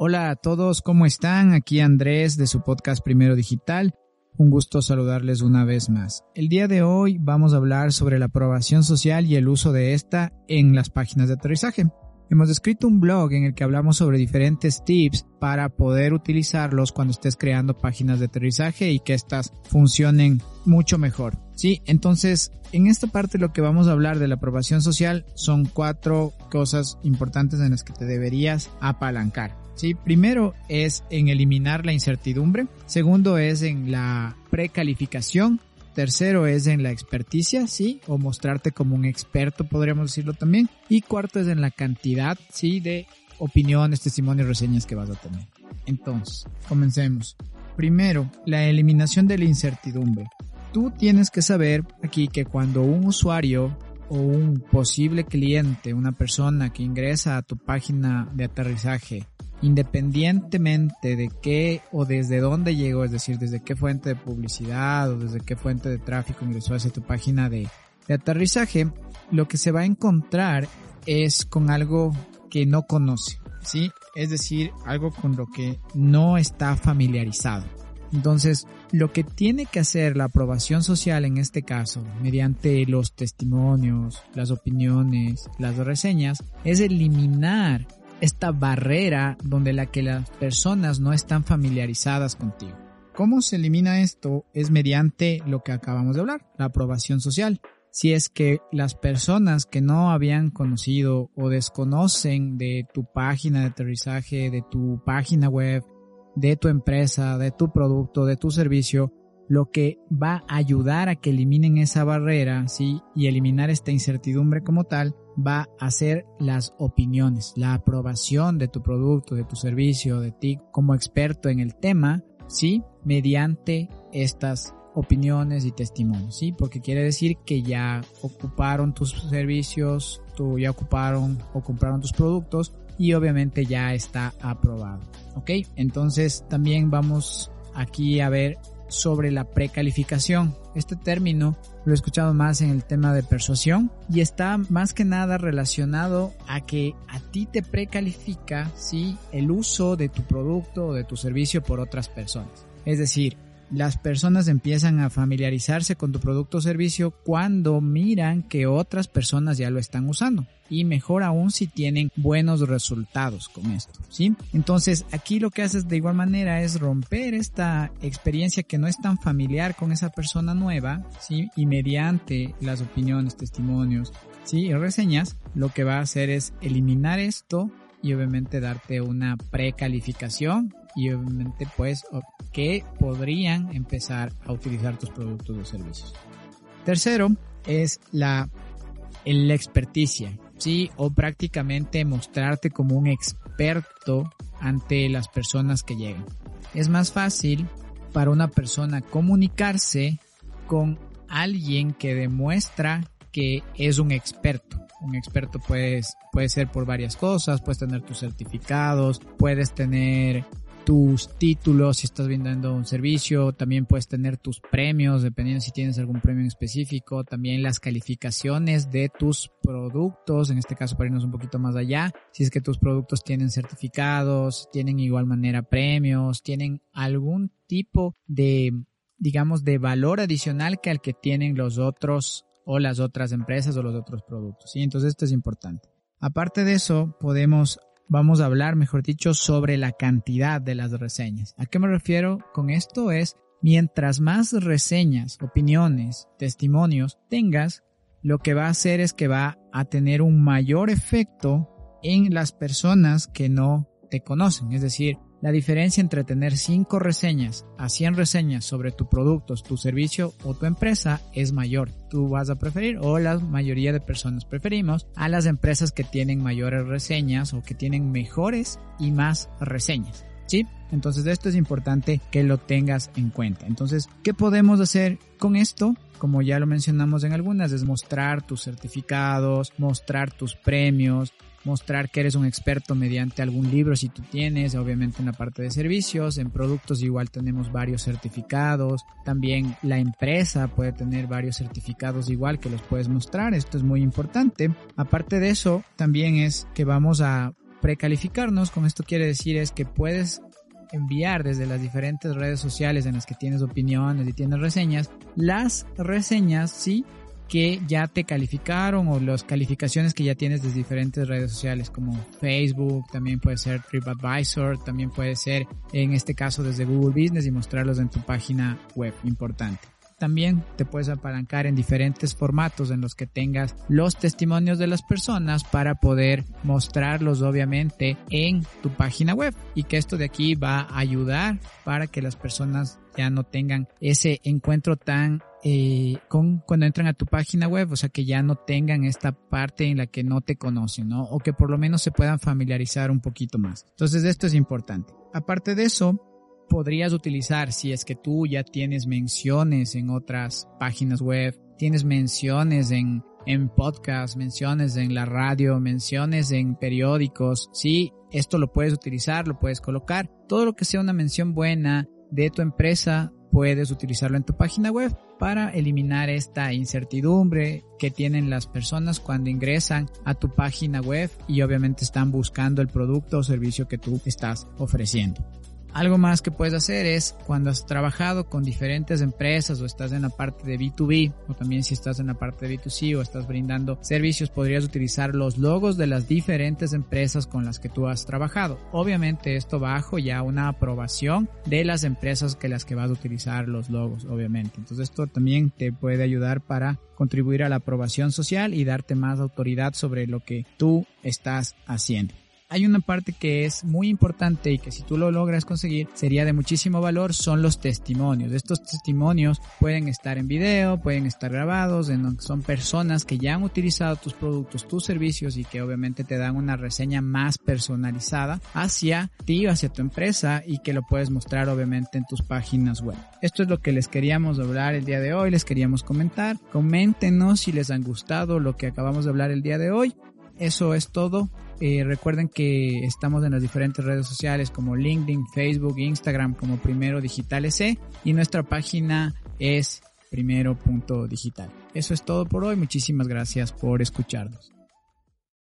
Hola a todos, ¿cómo están? Aquí Andrés de su podcast Primero Digital. Un gusto saludarles una vez más. El día de hoy vamos a hablar sobre la aprobación social y el uso de esta en las páginas de aterrizaje. Hemos escrito un blog en el que hablamos sobre diferentes tips para poder utilizarlos cuando estés creando páginas de aterrizaje y que éstas funcionen mucho mejor. Sí, entonces en esta parte lo que vamos a hablar de la aprobación social son cuatro cosas importantes en las que te deberías apalancar. Sí, primero es en eliminar la incertidumbre, segundo es en la precalificación, Tercero es en la experticia, sí, o mostrarte como un experto, podríamos decirlo también. Y cuarto es en la cantidad, sí, de opiniones, testimonios, reseñas que vas a tener. Entonces, comencemos. Primero, la eliminación de la incertidumbre. Tú tienes que saber aquí que cuando un usuario o un posible cliente, una persona que ingresa a tu página de aterrizaje independientemente de qué o desde dónde llegó, es decir, desde qué fuente de publicidad o desde qué fuente de tráfico ingresó hacia tu página de, aterrizaje, lo que se va a encontrar es con algo que no conoce, ¿sí? Es decir, algo con lo que no está familiarizado. Entonces, lo que tiene que hacer la aprobación social en este caso, mediante los testimonios, las opiniones, las reseñas, es eliminar esta barrera donde la que las personas no están familiarizadas contigo. ¿Cómo se elimina esto? Es mediante lo que acabamos de hablar, la aprobación social. Si es que las personas que no habían conocido o desconocen de tu página de aterrizaje, de tu página web, de tu empresa, de tu producto, de tu servicio, lo que va a ayudar a que eliminen esa barrera, ¿sí? Y eliminar esta incertidumbre como tal, va a ser las opiniones, la aprobación de tu producto, de tu servicio, de ti como experto en el tema, ¿sí? Mediante estas opiniones y testimonios, ¿sí? Porque quiere decir que ya ocuparon tus servicios, tú ya ocuparon o compraron tus productos y obviamente ya está aprobado, ¿ok? Entonces también vamos aquí a ver sobre la precalificación. Este término lo he escuchado más en el tema de persuasión y está más que nada relacionado a que a ti te precalifica ¿sí? el uso de tu producto o de tu servicio por otras personas. Es decir, las personas empiezan a familiarizarse con tu producto o servicio cuando miran que otras personas ya lo están usando y mejor aún si tienen buenos resultados con esto, ¿sí? Entonces, aquí lo que haces de igual manera es romper esta experiencia que no es tan familiar con esa persona nueva, ¿sí? Y mediante las opiniones, testimonios, ¿sí? Y reseñas, lo que va a hacer es eliminar esto y obviamente darte una precalificación y obviamente pues que podrían empezar a utilizar tus productos o servicios. Tercero es la, experticia, ¿sí? O prácticamente mostrarte como un experto ante las personas que llegan. Es más fácil para una persona comunicarse con alguien que demuestra que es un experto. Un experto puede ser por varias cosas, puedes tener tus certificados, puedes tener tus títulos si estás vendiendo un servicio, también puedes tener tus premios, dependiendo si tienes algún premio en específico, también las calificaciones de tus productos, en este caso para irnos un poquito más allá, si es que tus productos tienen certificados, tienen igual manera premios, tienen algún tipo de, digamos, de valor adicional que al que tienen los otros o las otras empresas o los otros productos. ¿sí? Entonces esto es importante. Aparte de eso, podemos vamos a hablar, mejor dicho, sobre la cantidad de las reseñas. ¿A qué me refiero con esto? Es mientras más reseñas, opiniones, testimonios tengas, lo que va a hacer es que va a tener un mayor efecto en las personas que no te conocen. Es decir, la diferencia entre tener 5 reseñas a 100 reseñas sobre tu producto, tu servicio o tu empresa es mayor. Tú vas a preferir o la mayoría de personas preferimos a las empresas que tienen mayores reseñas o que tienen mejores y más reseñas. ¿Sí? Entonces esto es importante que lo tengas en cuenta. Entonces, ¿qué podemos hacer con esto? Como ya lo mencionamos en algunas, es mostrar tus certificados, mostrar tus premios, mostrar que eres un experto mediante algún libro si tú tienes, obviamente en la parte de servicios, en productos igual tenemos varios certificados, también la empresa puede tener varios certificados igual que los puedes mostrar, esto es muy importante. Aparte de eso, también es que vamos a precalificarnos, con esto quiere decir es que puedes enviar desde las diferentes redes sociales en las que tienes opiniones y tienes reseñas, las reseñas, sí, que ya te calificaron o las calificaciones que ya tienes desde diferentes redes sociales como Facebook, también puede ser TripAdvisor, también puede ser en este caso desde Google Business y mostrarlos en tu página web, importante. También te puedes apalancar en diferentes formatos en los que tengas los testimonios de las personas para poder mostrarlos obviamente en tu página web y que esto de aquí va a ayudar para que las personas ya no tengan ese encuentro tan eh, con cuando entran a tu página web, o sea que ya no tengan esta parte en la que no te conocen, ¿no? O que por lo menos se puedan familiarizar un poquito más. Entonces esto es importante. Aparte de eso, podrías utilizar si es que tú ya tienes menciones en otras páginas web, tienes menciones en, en podcast, menciones en la radio, menciones en periódicos. Sí, esto lo puedes utilizar, lo puedes colocar. Todo lo que sea una mención buena de tu empresa, puedes utilizarlo en tu página web para eliminar esta incertidumbre que tienen las personas cuando ingresan a tu página web y obviamente están buscando el producto o servicio que tú estás ofreciendo. Algo más que puedes hacer es cuando has trabajado con diferentes empresas o estás en la parte de B2B o también si estás en la parte de B2C o estás brindando servicios podrías utilizar los logos de las diferentes empresas con las que tú has trabajado. Obviamente esto bajo ya una aprobación de las empresas que las que vas a utilizar los logos, obviamente. Entonces esto también te puede ayudar para contribuir a la aprobación social y darte más autoridad sobre lo que tú estás haciendo hay una parte que es muy importante y que si tú lo logras conseguir sería de muchísimo valor, son los testimonios. Estos testimonios pueden estar en video, pueden estar grabados, son personas que ya han utilizado tus productos, tus servicios y que obviamente te dan una reseña más personalizada hacia ti, hacia tu empresa y que lo puedes mostrar obviamente en tus páginas web. Esto es lo que les queríamos hablar el día de hoy, les queríamos comentar. Coméntenos si les han gustado lo que acabamos de hablar el día de hoy. Eso es todo. Eh, recuerden que estamos en las diferentes redes sociales como LinkedIn, Facebook, Instagram como Primero Digital EC y nuestra página es primero.digital. Eso es todo por hoy. Muchísimas gracias por escucharnos.